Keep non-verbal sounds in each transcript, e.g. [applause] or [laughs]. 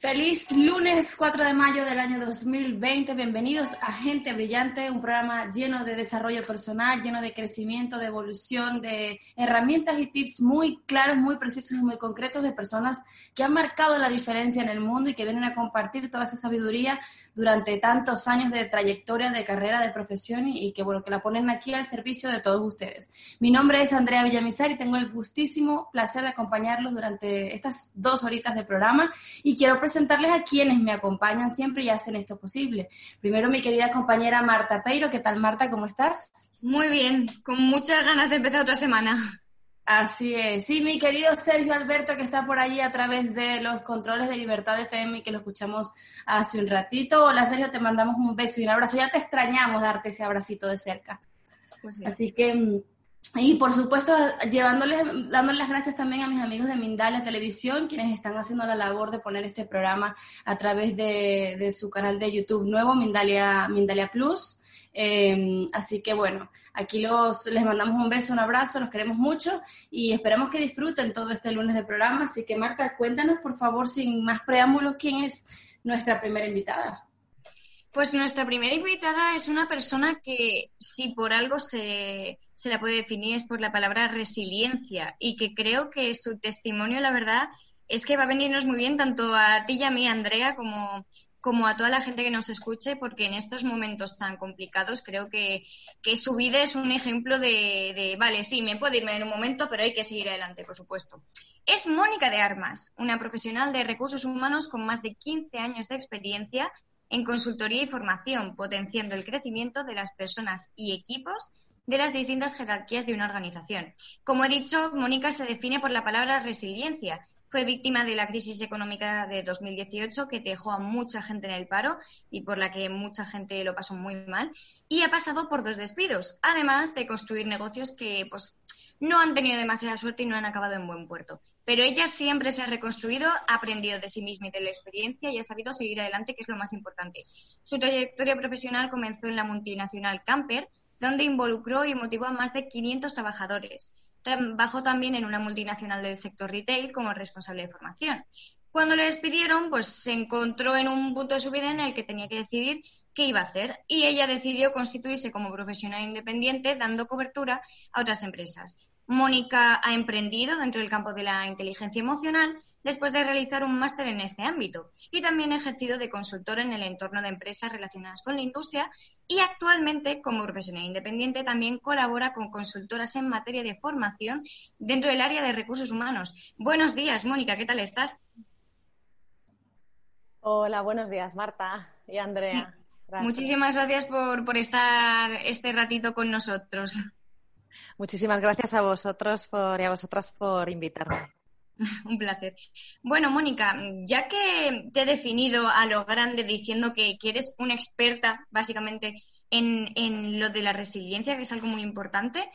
Feliz lunes 4 de mayo del año 2020. Bienvenidos a Gente Brillante, un programa lleno de desarrollo personal, lleno de crecimiento, de evolución, de herramientas y tips muy claros, muy precisos y muy concretos de personas que han marcado la diferencia en el mundo y que vienen a compartir toda esa sabiduría durante tantos años de trayectoria, de carrera, de profesión y, que bueno, que la ponen aquí al servicio de todos ustedes. Mi nombre es Andrea Villamizar y tengo el gustísimo placer de acompañarlos durante estas dos horitas de programa y quiero presentarles a quienes me acompañan siempre y hacen esto posible. Primero mi querida compañera Marta Peiro, ¿qué tal Marta? ¿Cómo estás? Muy bien, con muchas ganas de empezar otra semana. Así es. Sí, mi querido Sergio Alberto, que está por allí a través de los controles de Libertad FM y que lo escuchamos hace un ratito. Hola, Sergio, te mandamos un beso y un abrazo. Ya te extrañamos darte ese abracito de cerca. Pues Así que, mm, y por supuesto, llevándoles, dándoles las gracias también a mis amigos de Mindalia Televisión, quienes están haciendo la labor de poner este programa a través de, de su canal de YouTube nuevo, Mindalia, Mindalia Plus. Eh, así que bueno, Aquí los, les mandamos un beso, un abrazo, los queremos mucho y esperamos que disfruten todo este lunes de programa. Así que Marta, cuéntanos por favor, sin más preámbulos, quién es nuestra primera invitada. Pues nuestra primera invitada es una persona que si por algo se, se la puede definir es por la palabra resiliencia y que creo que su testimonio, la verdad, es que va a venirnos muy bien tanto a ti y a mí, Andrea, como como a toda la gente que nos escuche, porque en estos momentos tan complicados creo que, su vida es un ejemplo de, vale, sí, me puedo irme en un momento, pero hay que seguir adelante, por supuesto. Es Mónica de Armas, una profesional de recursos humanos con más de 15 años de experiencia en consultoría y formación, potenciando el crecimiento de las personas y equipos de las distintas jerarquías de una organización. Como he dicho, Mónica se define por la palabra resiliencia fue víctima de la crisis económica de 2018 que dejó a mucha gente en el paro y por la que mucha gente lo pasó muy mal. Y ha pasado por dos despidos, además de construir negocios que pues, no han tenido demasiada suerte y no han acabado en buen puerto. Pero ella siempre se ha reconstruido, ha aprendido de sí misma y de la experiencia y ha sabido seguir adelante, que es lo más importante. Su trayectoria profesional comenzó en la multinacional Camper, donde involucró y motivó a más de 500 trabajadores. Trabajó también en una multinacional del sector retail como responsable de formación. Cuando le despidieron, pues se encontró en un punto de su vida en el que tenía que decidir qué iba a hacer y ella decidió constituirse como profesional independiente dando cobertura a otras empresas. Mónica ha emprendido dentro del campo de la inteligencia emocional después de realizar un máster en este ámbito y también ha ejercido de consultor en el entorno de empresas relacionadas con la industria y actualmente como profesional independiente también colabora con consultoras en materia de formación dentro del área de recursos humanos. Buenos días, Mónica, ¿qué tal estás? Hola, buenos días, Marta y Andrea. Muchísimas gracias por, por estar este ratito con nosotros. Muchísimas gracias a vosotros por, y a vosotras por invitarme. [laughs] Un placer. Bueno, Mónica, ya que te he definido a lo grande diciendo que, eres una experta básicamente en, lo de la resiliencia, que es algo muy importante,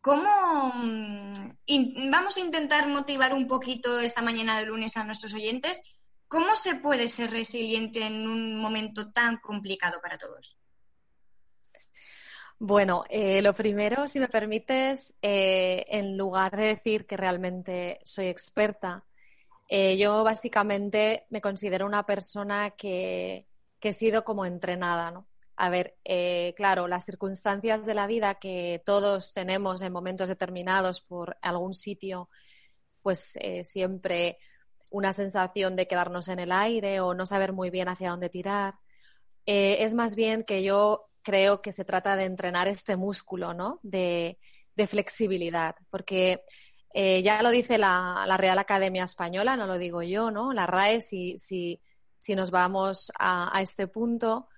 ¿cómo mm, vamos a intentar motivar un poquito esta mañana de lunes a nuestros oyentes? ¿Cómo se puede ser resiliente en un momento tan complicado para todos? Bueno, eh, lo primero, si me permites, eh, en lugar de decir que realmente soy experta, eh, yo básicamente me considero una persona que, que he sido como entrenada, ¿no? A ver, claro, las circunstancias de la vida que todos tenemos en momentos determinados por algún sitio, pues siempre una sensación de quedarnos en el aire o no saber muy bien hacia dónde tirar. es más bien que yo creo que se trata de entrenar este músculo, ¿no? De, flexibilidad, porque Eh, ya lo dice la, Real Academia Española, no lo digo yo, ¿no? La RAE, si, si, si nos vamos a, a este punto,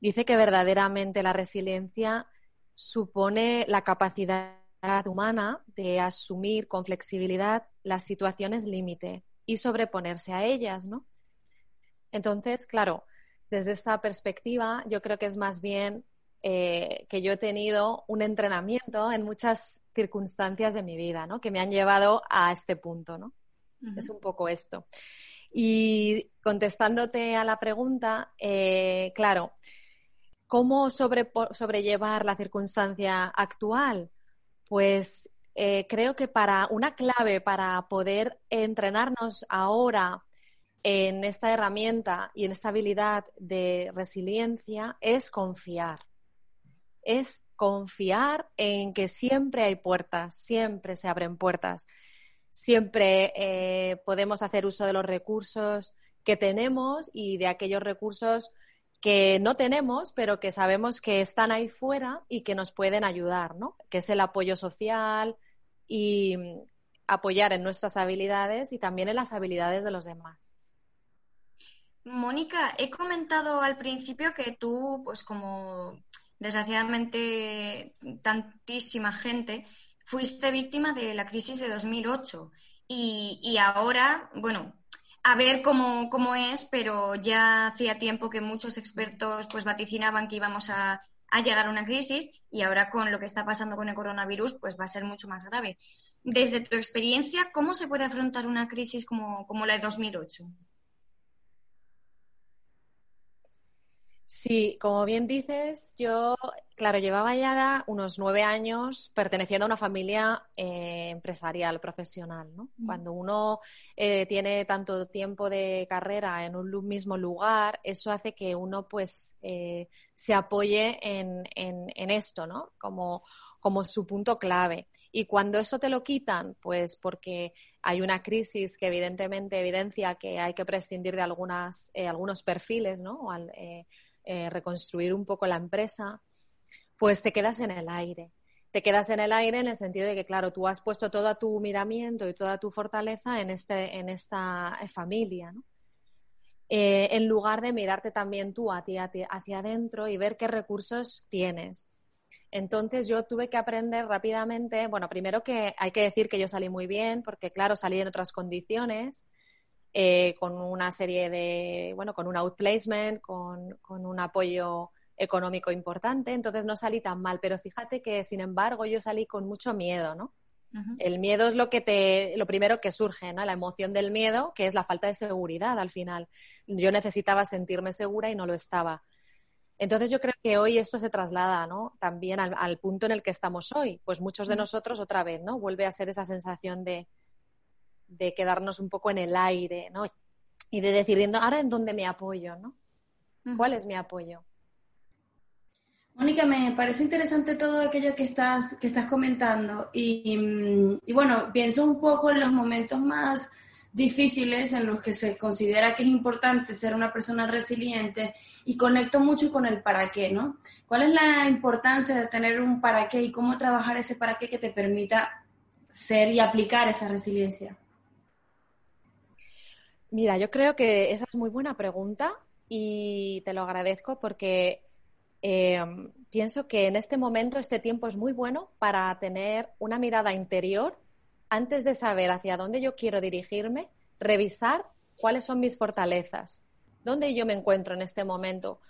dice que verdaderamente la resiliencia supone la capacidad humana de asumir con flexibilidad las situaciones límite y sobreponerse a ellas, ¿no? Entonces, claro, desde esta perspectiva, yo creo que es más bien eh, que yo he tenido un entrenamiento en muchas circunstancias de mi vida, ¿no? Que me han llevado a este punto, ¿no? Es un poco esto. Y contestándote a la pregunta, eh, claro, ¿cómo sobrellevar la circunstancia actual? Pues eh, creo que para una clave para poder entrenarnos ahora en esta herramienta y en esta habilidad de resiliencia es confiar. Es confiar en que siempre hay puertas, siempre se abren puertas, siempre eh, podemos hacer uso de los recursos que tenemos y de aquellos recursos que no tenemos, pero que sabemos que están ahí fuera y que nos pueden ayudar, ¿no? Que es el apoyo social y mm, apoyar en nuestras habilidades y también en las habilidades de los demás. Mónica, he comentado al principio que tú, pues como desgraciadamente tantísima gente, fuiste víctima de la crisis de 2008 y, y ahora, bueno, a ver cómo, cómo, es, pero ya hacía tiempo que muchos expertos pues vaticinaban que íbamos a, a, llegar a una crisis y ahora con lo que está pasando con el coronavirus pues va a ser mucho más grave. Desde tu experiencia, ¿cómo se puede afrontar una crisis como, como la de 2008? Sí, como bien dices, yo, claro, llevaba ya unos nueve años perteneciendo a una familia eh, empresarial, profesional, ¿no? Mm. Cuando uno eh, tiene tanto tiempo de carrera en un mismo lugar, eso hace que uno, pues, eh, se apoye en, en, esto, ¿no? Como, como su punto clave. Y cuando eso te lo quitan, pues porque hay una crisis que evidentemente evidencia que hay que prescindir de algunas, algunos perfiles, ¿no? Eh, reconstruir un poco la empresa, pues te quedas en el aire. Te quedas en el aire en el sentido de que, claro, tú has puesto todo tu miramiento y toda tu fortaleza en, este, en esta familia, eh, en lugar de mirarte también tú hacia, hacia adentro y ver qué recursos tienes. Entonces yo tuve que aprender rápidamente, bueno, primero que hay que decir que yo salí muy bien, porque claro, salí en otras condiciones, eh, con una serie de, bueno, con un outplacement, con, con un apoyo económico importante, entonces no salí tan mal, pero fíjate que sin embargo yo salí con mucho miedo, ¿no? El miedo es lo que te, lo primero que surge, ¿no? La emoción del miedo, que es la falta de seguridad al final. Yo necesitaba sentirme segura y no lo estaba. Entonces yo creo que hoy esto se traslada, ¿no? También al, al punto en el que estamos hoy. Pues muchos de nosotros otra vez, ¿no? Vuelve a ser esa sensación de, de quedarnos un poco en el aire, ¿no? Y de decir, ahora en dónde me apoyo, ¿no? ¿Cuál es mi apoyo? Mónica, me parece interesante todo aquello que estás, que estás comentando y, y, bueno, pienso un poco en los momentos más difíciles en los que se considera que es importante ser una persona resiliente y conecto mucho con el para qué, ¿no? ¿Cuál es la importancia de tener un para qué y cómo trabajar ese para qué que te permita ser y aplicar esa resiliencia? Mira, yo creo que esa es muy buena pregunta y te lo agradezco porque eh, pienso que en este momento, este tiempo es muy bueno para tener una mirada interior antes de saber hacia dónde yo quiero dirigirme, revisar cuáles son mis fortalezas, dónde yo me encuentro en este momento,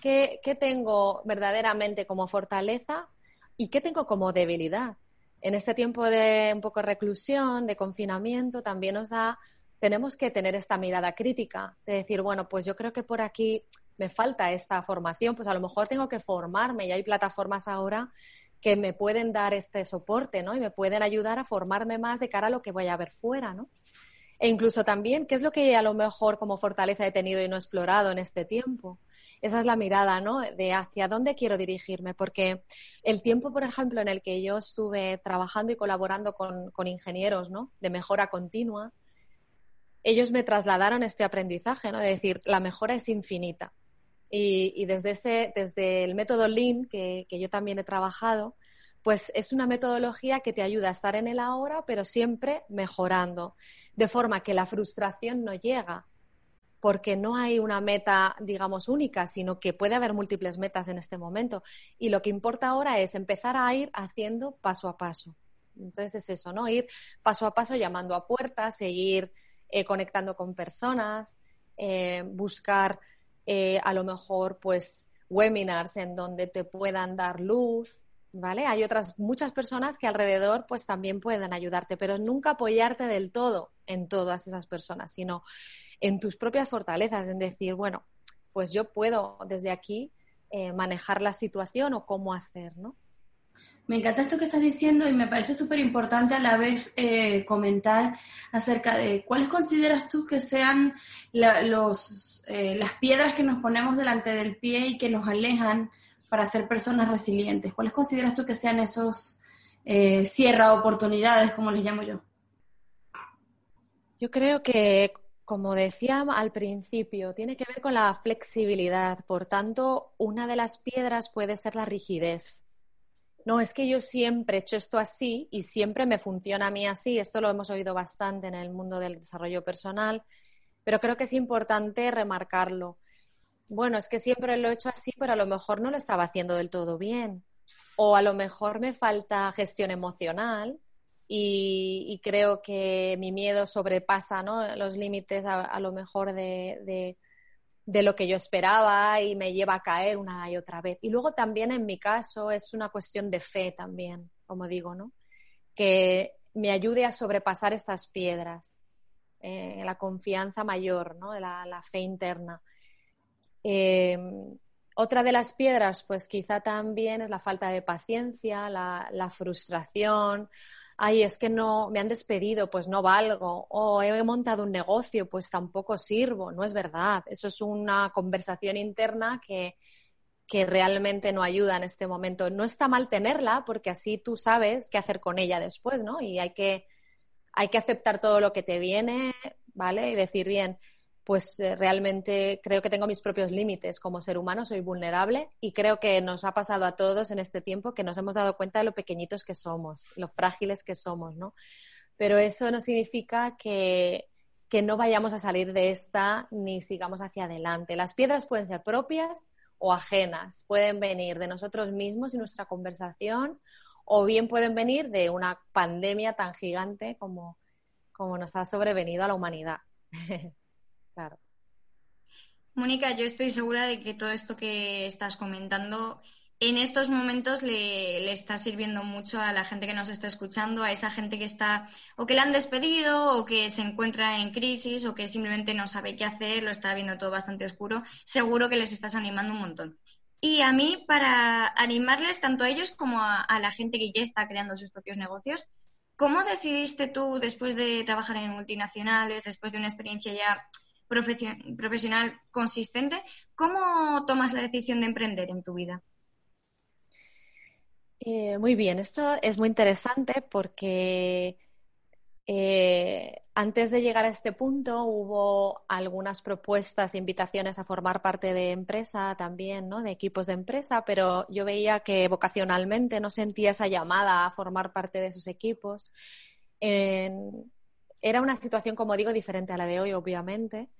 qué, qué tengo verdaderamente como fortaleza y qué tengo como debilidad. En este tiempo de un poco reclusión, de confinamiento, también nos da tenemos que tener esta mirada crítica de decir, bueno, pues yo creo que por aquí me falta esta formación, pues a lo mejor tengo que formarme y hay plataformas ahora que me pueden dar este soporte, ¿no? Y me pueden ayudar a formarme más de cara a lo que voy a ver fuera, ¿no? E incluso también, ¿qué es lo que a lo mejor como fortaleza he tenido y no he explorado en este tiempo? Esa es la mirada, ¿no? De hacia dónde quiero dirigirme, porque el tiempo, por ejemplo, en el que yo estuve trabajando y colaborando con, con ingenieros, ¿no? De mejora continua, ellos me trasladaron este aprendizaje, ¿no? De decir, la mejora es infinita. Y, desde, ese, desde el método Lean, que, yo también he trabajado, pues es una metodología que te ayuda a estar en el ahora, pero siempre mejorando, de forma que la frustración no llega, porque no hay una meta, digamos, única, sino que puede haber múltiples metas en este momento. Y lo que importa ahora es empezar a ir haciendo paso a paso. Entonces es eso, ¿no? Ir paso a paso llamando a puertas, seguir eh, conectando con personas, eh, buscar eh, a lo mejor pues webinars en donde te puedan dar luz, ¿vale? Hay otras muchas personas que alrededor pues también pueden ayudarte, pero nunca apoyarte del todo en todas esas personas, sino en tus propias fortalezas, en decir, bueno, pues yo puedo desde aquí manejar la situación o cómo hacer, ¿no? Me encanta esto que estás diciendo y me parece súper importante a la vez eh, comentar acerca de cuáles consideras tú que sean los, eh, las piedras que nos ponemos delante del pie y que nos alejan para ser personas resilientes. ¿Cuáles consideras tú que sean esos eh, cierra oportunidades, como les llamo yo? Yo creo que como decía al principio, tiene que ver con la flexibilidad. Por tanto, una de las piedras puede ser la rigidez. No, es que yo siempre he hecho esto así y siempre me funciona a mí así. Esto lo hemos oído bastante en el mundo del desarrollo personal, pero creo que es importante remarcarlo. Bueno, es que siempre lo he hecho así, pero a lo mejor no lo estaba haciendo del todo bien. O a lo mejor me falta gestión emocional y, creo que mi miedo sobrepasa los límites a, lo mejor de, lo que yo esperaba y me lleva a caer una y otra vez. Y luego también en mi caso es una cuestión de fe también, como digo, ¿no? Que me ayude a sobrepasar estas piedras, eh, la confianza mayor, ¿no? La, la fe interna. Eh, otra de las piedras, pues quizá también es la falta de paciencia, la frustración ay, es que no, me han despedido, pues no valgo, o he montado un negocio, pues tampoco sirvo, no es verdad. Eso es una conversación interna que, que realmente no ayuda en este momento. No está mal tenerla porque así tú sabes qué hacer con ella después, ¿no? Y hay que, hay que aceptar todo lo que te viene, ¿vale? Y decir, bien, pues eh, realmente creo que tengo mis propios límites como ser humano, soy vulnerable y creo que nos ha pasado a todos en este tiempo que nos hemos dado cuenta de lo pequeñitos que somos, lo frágiles que somos, ¿no? Pero eso no significa que, que no vayamos a salir de esta ni sigamos hacia adelante. Las piedras pueden ser propias o ajenas, pueden venir de nosotros mismos y nuestra conversación o bien pueden venir de una pandemia tan gigante como, como nos ha sobrevenido a la humanidad. [laughs] Mónica, yo estoy segura de que todo esto que estás comentando en estos momentos le, está sirviendo mucho a la gente que nos está escuchando, a esa gente que está o que le han despedido o que se encuentra en crisis o que simplemente no sabe qué hacer, lo está viendo todo bastante oscuro. Seguro que les estás animando un montón. Y a mí, para animarles tanto a ellos como a la gente que ya está creando sus propios negocios, ¿cómo decidiste tú, después de trabajar en multinacionales, después de una experiencia ya profesional consistente, ¿cómo tomas la decisión de emprender en tu vida? Eh, muy bien, esto es muy interesante porque eh, antes de llegar a este punto hubo algunas propuestas, e invitaciones a formar parte de empresa también, ¿no? De equipos de empresa, pero yo veía que vocacionalmente no sentía esa llamada a formar parte de esos equipos. era una situación, como digo, diferente a la de hoy, obviamente.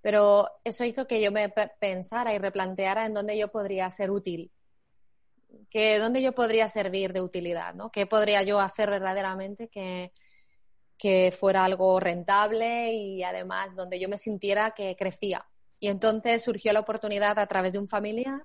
Pero eso hizo que yo me pensara y replanteara en dónde yo podría ser útil, que dónde yo podría servir de utilidad, ¿no? ¿Qué podría yo hacer verdaderamente que, que fuera algo rentable y además donde yo me sintiera que crecía? Y entonces surgió la oportunidad a través de un familiar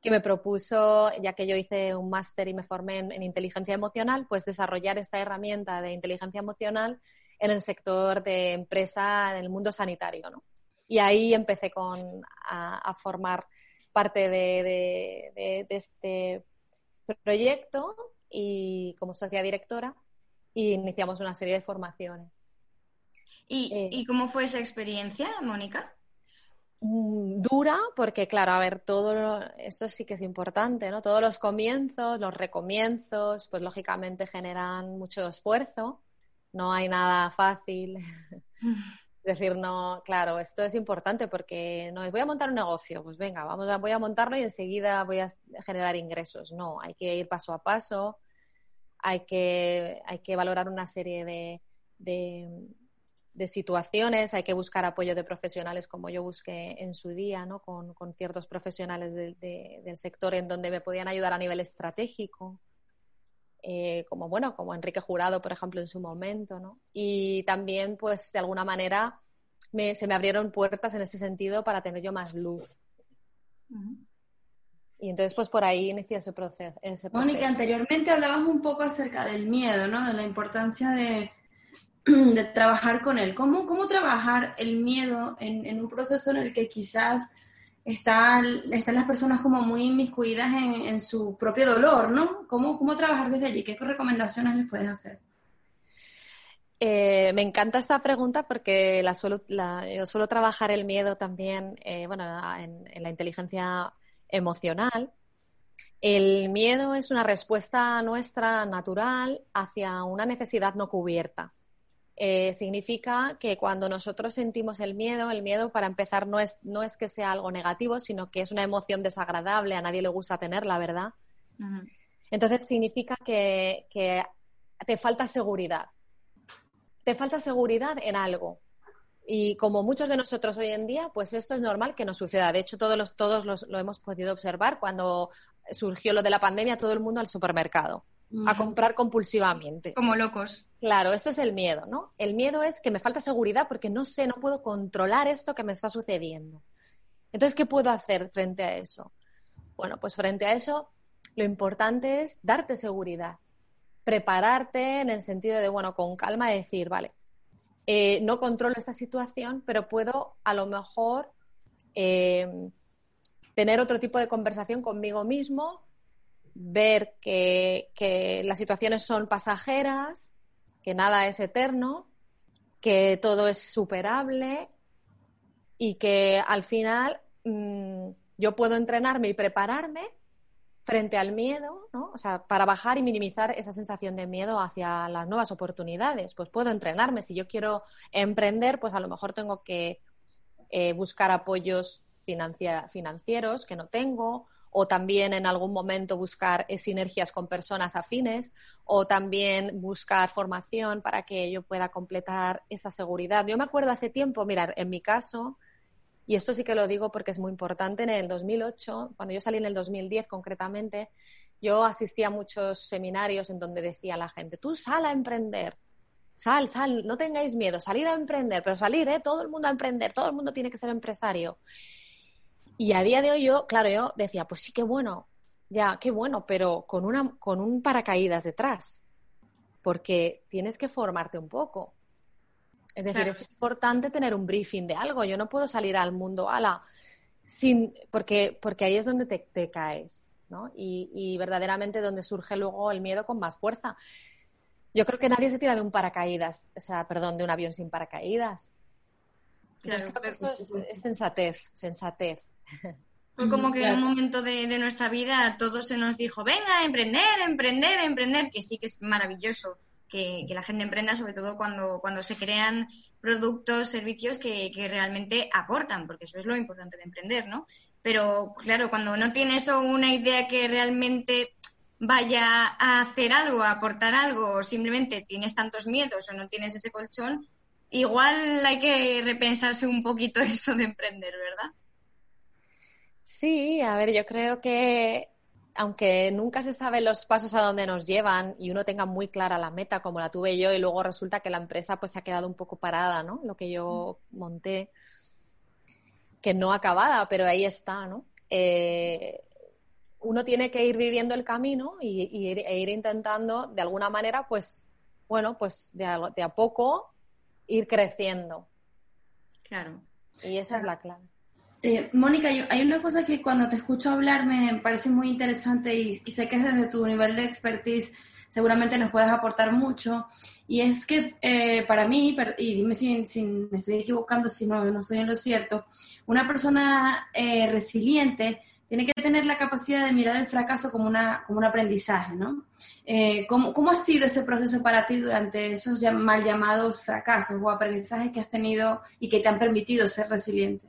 que me propuso, ya que yo hice un máster y me formé en, en, inteligencia emocional, pues desarrollar esta herramienta de inteligencia emocional en el sector de empresa, en el mundo sanitario, ¿no? Y ahí empecé con, a, formar parte de, este proyecto y como socia directora y iniciamos una serie de formaciones. ¿Y, eh, cómo fue esa experiencia, Mónica? Mm, dura, porque claro, a ver, todo esto sí que es importante, ¿no? Todos los comienzos, los recomienzos, pues lógicamente generan mucho esfuerzo, no hay nada fácil. [laughs] decir, no, claro, esto es importante porque no voy a montar un negocio, pues venga, vamos a, voy a montarlo y enseguida voy a generar ingresos. No, hay que ir paso a paso, hay que, hay que valorar una serie de, de, situaciones, hay que buscar apoyo de profesionales como yo busqué en su día, ¿no? con, con ciertos profesionales del sector en donde me podían ayudar a nivel estratégico. Eh, como bueno, como Enrique Jurado, por ejemplo, en su momento, ¿no? Y también, pues, de alguna manera, se me abrieron puertas en ese sentido para tener yo más luz. Y entonces, pues por ahí inicia ese proceso, Mónica, anteriormente hablabas un poco acerca del miedo, ¿no? De la importancia de, [clears throat] de trabajar con él. ¿Cómo, ¿Cómo trabajar el miedo en, en, un proceso en el que quizás están, están las personas como muy inmiscuidas en, en su propio dolor, ¿no? ¿Cómo, ¿Cómo trabajar desde allí? ¿Qué recomendaciones les puedes hacer? Eh, me encanta esta pregunta porque la yo suelo trabajar el miedo también eh, bueno, en, la inteligencia emocional. El miedo es una respuesta nuestra natural hacia una necesidad no cubierta. Eh, significa que cuando nosotros sentimos el miedo, el miedo para empezar no es, no es que sea algo negativo, sino que es una emoción desagradable, a nadie le gusta tenerla, ¿verdad? Entonces significa que, que te falta seguridad te falta seguridad en algo. Y como muchos de nosotros hoy en día, pues esto es normal que nos suceda. De hecho, todos, los, todos los, lo hemos podido observar cuando surgió lo de la pandemia, todo el mundo al supermercado a comprar compulsivamente. Como locos. Claro, ese es el miedo, ¿no? El miedo es que me falta seguridad porque no sé, no puedo controlar esto que me está sucediendo. Entonces, ¿qué puedo hacer frente a eso? Bueno, pues frente a eso, lo importante es darte seguridad prepararte en el sentido de, bueno, con calma decir, vale, eh, no controlo esta situación, pero puedo a lo mejor eh, tener otro tipo de conversación conmigo mismo, ver que, las situaciones son pasajeras, que nada es eterno, que todo es superable y que al final mm, yo puedo entrenarme y prepararme frente al miedo, ¿no? O sea, para bajar y minimizar esa sensación de miedo hacia las nuevas oportunidades. Pues puedo entrenarme. Si yo quiero emprender, pues a lo mejor tengo que eh, buscar apoyos financieros que no tengo, o también en algún momento buscar eh, sinergias con personas afines, o también buscar formación para que yo pueda completar esa seguridad. Yo me acuerdo hace tiempo, mirar, en mi caso, y esto sí que lo digo porque es muy importante. En el 2008, cuando yo salí en el 2010 concretamente, yo asistía a muchos seminarios en donde decía la gente, tú sal a emprender, sal, sal, no tengáis miedo, salir a emprender, pero salir, ¿eh? Todo el mundo a emprender, todo el mundo tiene que ser empresario. Y a día de hoy yo, claro, yo decía, pues sí, qué bueno, ya, qué bueno, pero con, una, con un paracaídas detrás, porque tienes que formarte un poco. Es decir, es importante tener un briefing de algo. Yo no puedo salir al mundo ala sin porque porque ahí es donde te, caes, ¿no? Y, verdaderamente donde surge luego el miedo con más fuerza. Yo creo que nadie se tira de un paracaídas, o sea, perdón, de un avión sin paracaídas. Claro, creo que esto es, sensatez, sensatez. Fue como que en un momento de, de, nuestra vida a todos se nos dijo, venga, emprender, emprender, emprender, que sí que es maravilloso que, la gente emprenda, sobre todo cuando, cuando se crean productos, servicios que, realmente aportan, porque eso es lo importante de emprender, ¿no? Pero claro, cuando no tienes una idea que realmente vaya a hacer algo, a aportar algo, o simplemente tienes tantos miedos o no tienes ese colchón, igual hay que repensarse un poquito [laughs] eso de emprender, ¿verdad? Sí, a ver, yo creo que aunque nunca se sabe los pasos a dónde nos llevan y uno tenga muy clara la meta como la tuve yo y luego resulta que la empresa pues se ha quedado un poco parada, ¿no? Lo que yo monté, que no acabada, pero ahí está, ¿no? Eh, uno tiene que ir viviendo el camino y, ir, e ir intentando de alguna manera, pues, bueno, pues de a poco ir creciendo. Claro. Y esa es la clave. Eh, Mónica, hay una cosa que cuando te escucho hablar me parece muy interesante y, sé que desde tu nivel de expertise seguramente nos puedes aportar mucho. Y es que eh, para mí, y dime si, me estoy equivocando, si no, no estoy en lo cierto, una persona eh, resiliente tiene que tener la capacidad de mirar el fracaso como, una, como un aprendizaje, ¿no? ¿cómo, ¿Cómo ha sido ese proceso para ti durante esos mal llamados fracasos o aprendizajes que has tenido y que te han permitido ser resiliente?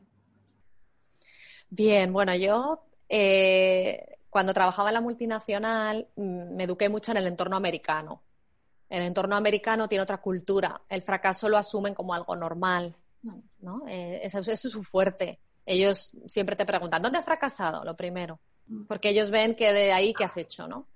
Bien, bueno, yo eh, cuando trabajaba en la multinacional mm, me eduqué mucho en el entorno americano. El entorno americano tiene otra cultura. El fracaso lo asumen como algo normal. ¿no? Eh, eso, es su fuerte. Ellos siempre te preguntan, ¿dónde has fracasado? Lo primero. Porque ellos ven que de ahí que has hecho, ¿no?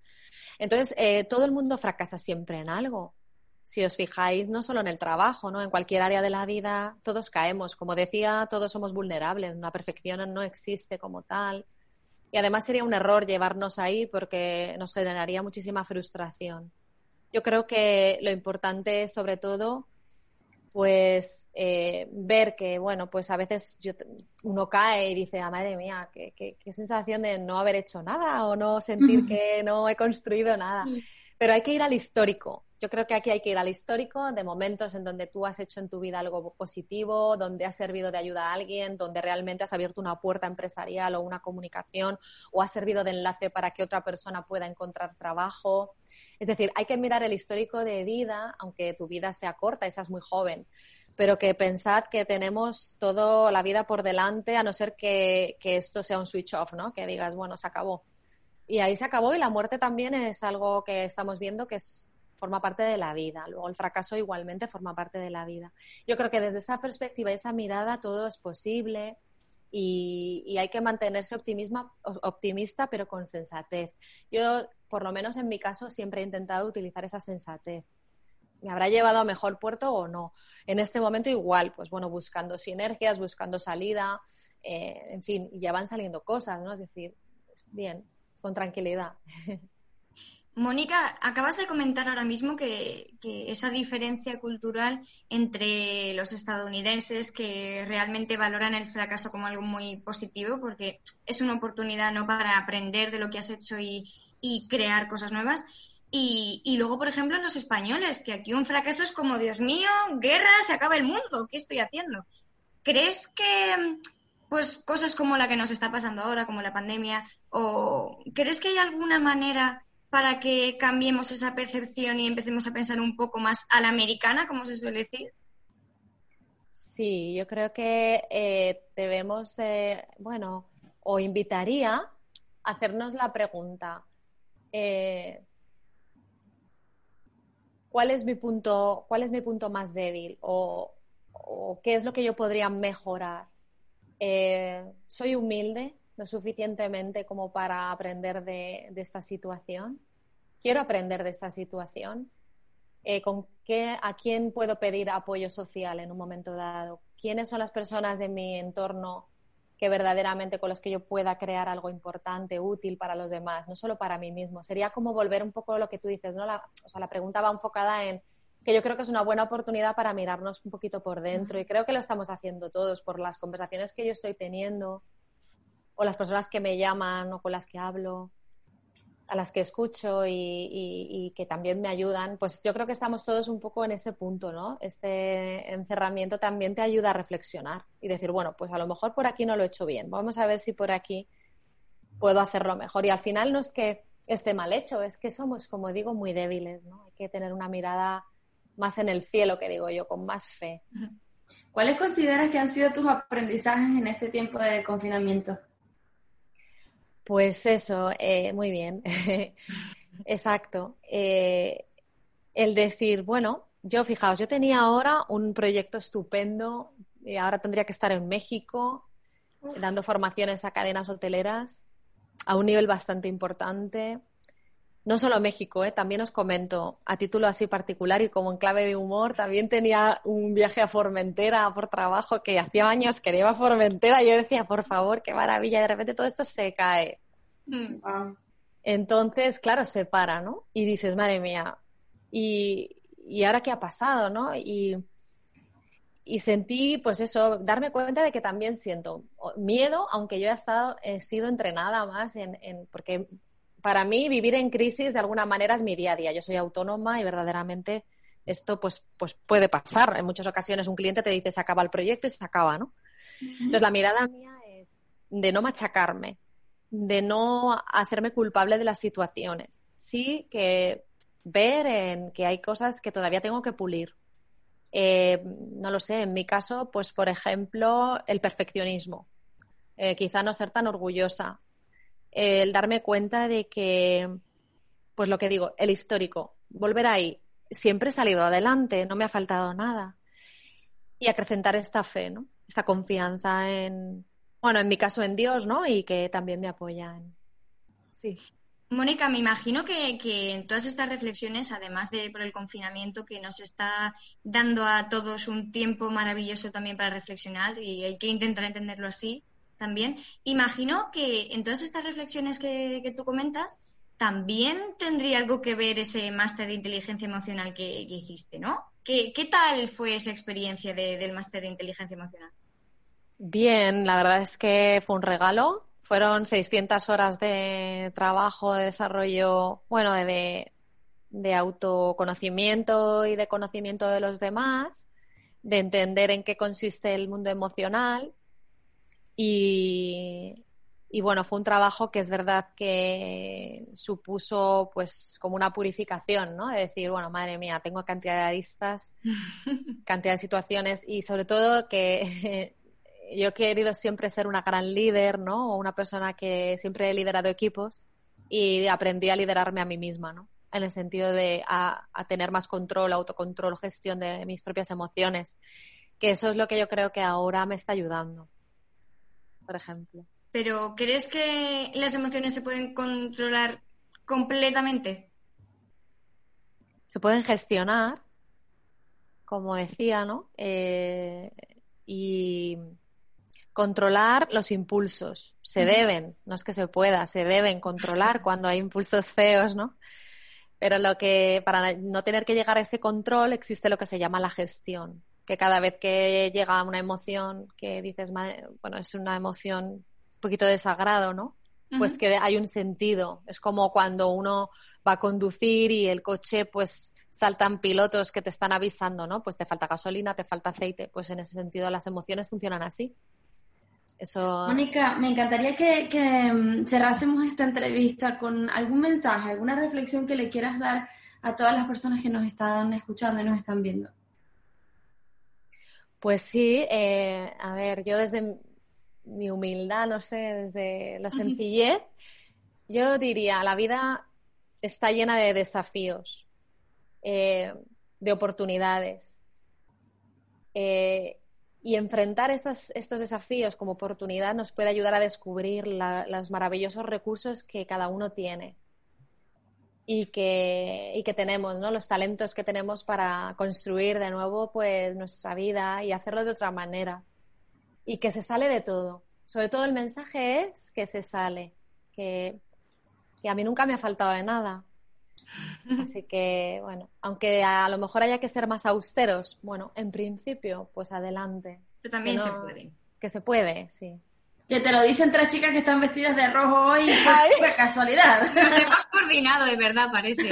Entonces, eh, todo el mundo fracasa siempre en algo. Si os fijáis, no solo en el trabajo, ¿no? En cualquier área de la vida, todos caemos. Como decía, todos somos vulnerables. La perfección no existe como tal. Y además sería un error llevarnos ahí porque nos generaría muchísima frustración. Yo creo que lo importante es, sobre todo, pues eh, ver que, bueno, pues a veces uno cae y dice, ah, madre mía, qué, qué, sensación de no haber hecho nada o no sentir que no he construido nada. Pero hay que ir al histórico. Yo creo que aquí hay que ir al histórico de momentos en donde tú has hecho en tu vida algo positivo, donde has servido de ayuda a alguien, donde realmente has abierto una puerta empresarial o una comunicación o has servido de enlace para que otra persona pueda encontrar trabajo es decir, hay que mirar el histórico de vida, aunque tu vida sea corta y seas muy joven, pero que pensad que tenemos toda la vida por delante, a no ser que, esto sea un switch off, ¿no? Que digas, bueno, se acabó. Y ahí se acabó y la muerte también es algo que estamos viendo que forma parte de la vida. Luego el fracaso igualmente forma parte de la vida. Yo creo que desde esa perspectiva, esa mirada, todo es posible y, hay que mantenerse optimista, pero con sensatez. Yo, por lo menos en mi caso, siempre he intentado utilizar esa sensatez. ¿Me habrá llevado a mejor puerto o no? En este momento igual, pues bueno, buscando sinergias, buscando salida, eh, en fin, y ya van saliendo cosas, ¿no? Es decir, pues bien, con tranquilidad. [laughs] Mónica, acabas de comentar ahora mismo que, esa diferencia cultural entre los estadounidenses que realmente valoran el fracaso como algo muy positivo porque es una oportunidad no para aprender de lo que has hecho y, crear cosas nuevas. Y, y, luego, por ejemplo, los españoles, que aquí un fracaso es como, Dios mío, guerra, se acaba el mundo, ¿qué estoy haciendo? ¿Crees que pues cosas como la que nos está pasando ahora, como la pandemia, o crees que hay alguna manera para que cambiemos esa percepción y empecemos a pensar un poco más a la americana, como se suele decir? Sí, yo creo que eh, debemos, bueno, o invitaría a hacernos la pregunta, eh, ¿cuál es mi punto, cuál es mi punto más débil o, qué es lo que yo podría mejorar? Eh, ¿Soy humilde? lo suficientemente como para aprender de, esta situación. Quiero aprender de esta situación. Eh, ¿con qué, ¿A quién puedo pedir apoyo social en un momento dado? ¿Quiénes son las personas de mi entorno que verdaderamente con los que yo pueda crear algo importante, útil para los demás, no solo para mí mismo? Sería como volver un poco a lo que tú dices, ¿no? La, o sea, la pregunta va enfocada en que yo creo que es una buena oportunidad para mirarnos un poquito por dentro y creo que lo estamos haciendo todos por las conversaciones que yo estoy teniendo, o las personas que me llaman o con las que hablo, a las que escucho y, que también me ayudan, pues yo creo que estamos todos un poco en ese punto, ¿no? Este encerramiento también te ayuda a reflexionar y decir, bueno, pues a lo mejor por aquí no lo he hecho bien, vamos a ver si por aquí puedo hacerlo mejor. Y al final no es que esté mal hecho, es que somos, como digo, muy débiles, ¿no? Hay que tener una mirada más en el cielo, que digo yo, con más fe. ¿Cuáles consideras que han sido tus aprendizajes en este tiempo de confinamiento? Pues eso, eh, muy bien. [laughs] Exacto. Eh, el decir, bueno, yo fijaos, yo tenía ahora un proyecto estupendo y ahora tendría que estar en México dando formaciones a cadenas hoteleras a un nivel bastante importante. No solo México, ¿eh? también os comento, a título así particular y como en clave de humor, también tenía un viaje a Formentera por trabajo que hacía años quería ir a Formentera y yo decía, por favor, qué maravilla, de repente todo esto se cae. Mm. Entonces, claro, se para, ¿no? Y dices, madre mía, ¿y, y ahora qué ha pasado, no? Y, y sentí, pues eso, darme cuenta de que también siento miedo, aunque yo he, estado, he sido entrenada más en, en porque para mí vivir en crisis de alguna manera es mi día a día. Yo soy autónoma y verdaderamente esto pues, pues puede pasar. En muchas ocasiones un cliente te dice se acaba el proyecto y se acaba, ¿no? Entonces la mirada mía es de no machacarme, de no hacerme culpable de las situaciones. Sí que ver en que hay cosas que todavía tengo que pulir. Eh, no lo sé, en mi caso, pues por ejemplo, el perfeccionismo. Eh, quizá no ser tan orgullosa, el darme cuenta de que, pues lo que digo, el histórico, volver ahí, siempre he salido adelante, no me ha faltado nada. Y acrecentar esta fe, ¿no? Esta confianza en, bueno, en mi caso en Dios, ¿no? Y que también me apoya Sí. Mónica, me imagino que, en todas estas reflexiones, además de por el confinamiento que nos está dando a todos un tiempo maravilloso también para reflexionar y hay que intentar entenderlo así también, imagino que en todas estas reflexiones que, tú comentas también tendría algo que ver ese máster de inteligencia emocional que, hiciste, ¿no? ¿Qué, tal fue esa experiencia del máster de inteligencia emocional? Bien, la verdad es que fue un regalo fueron 600 horas de trabajo, de desarrollo, bueno, de, autoconocimiento y de conocimiento de los demás, de entender en qué consiste el mundo emocional. Y, bueno, fue un trabajo que es verdad que supuso pues como una purificación, ¿no? De decir, bueno, madre mía, tengo cantidad de aristas, [laughs] cantidad de situaciones y sobre todo que [laughs] yo he querido siempre ser una gran líder, ¿no? O una persona que siempre he liderado equipos y aprendí a liderarme a mí misma, ¿no? En el sentido de a, tener más control, autocontrol, gestión de mis propias emociones. Que eso es lo que yo creo que ahora me está ayudando, por ejemplo. Pero, ¿crees que las emociones se pueden controlar completamente? Se pueden gestionar, como decía, ¿no? Eh, y controlar los impulsos. Se deben, no es que se pueda, se deben controlar [laughs] cuando hay impulsos feos, ¿no? Pero lo que, para no tener que llegar a ese control, existe lo que se llama la gestión. Que cada vez que llega una emoción que dices, bueno, es una emoción un poquito desagrado, ¿no? Pues que hay un sentido. Es como cuando uno va a conducir y el coche, pues saltan pilotos que te están avisando, ¿no? Pues te falta gasolina, te falta aceite. Pues en ese sentido las emociones funcionan así. Mónica, me encantaría que, mm, cerrásemos esta entrevista con algún mensaje, alguna reflexión que le quieras dar a todas las personas que nos están escuchando y nos están viendo. Pues sí, eh, a ver, yo desde mi humildad, no sé, desde la sencillez, yo diría, la vida está llena de desafíos, eh, de oportunidades. Eh, y enfrentar estos, estos desafíos como oportunidad nos puede ayudar a descubrir los maravillosos recursos que cada uno tiene y que, y que tenemos, ¿no? los talentos que tenemos para construir de nuevo pues, nuestra vida y hacerlo de otra manera. Y que se sale de todo. Sobre todo el mensaje es que se sale, que, que a mí nunca me ha faltado de nada. Así que, bueno, aunque a lo mejor haya que ser más austeros, bueno, en principio, pues adelante. Pero también se puede. Que se puede, sí. Que te lo dicen tres chicas que están vestidas de rojo hoy, por casualidad. [laughs] Nos hemos coordinado, de verdad, parece.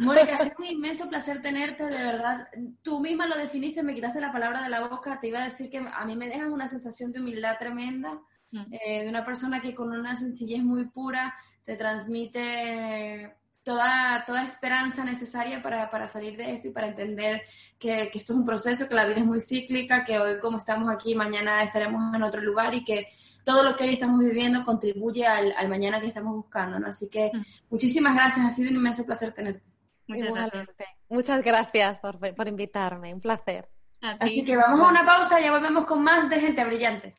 Mónica, ha sido un inmenso placer tenerte, de verdad. Tú misma lo definiste, me quitaste la palabra de la boca. Te iba a decir que a mí me dejas una sensación de humildad tremenda, mm. eh, de una persona que con una sencillez muy pura te transmite toda, toda esperanza necesaria para, salir de esto y para entender que, esto es un proceso, que la vida es muy cíclica, que hoy como estamos aquí, mañana estaremos en otro lugar y que todo lo que hoy estamos viviendo contribuye al, mañana que estamos buscando, ¿no? Así que mm. muchísimas gracias, ha sido un inmenso placer tenerte. Muchas gracias. Muchas gracias por, por invitarme, un placer. Así que vamos a una pausa y ya volvemos con más de Gente Brillante.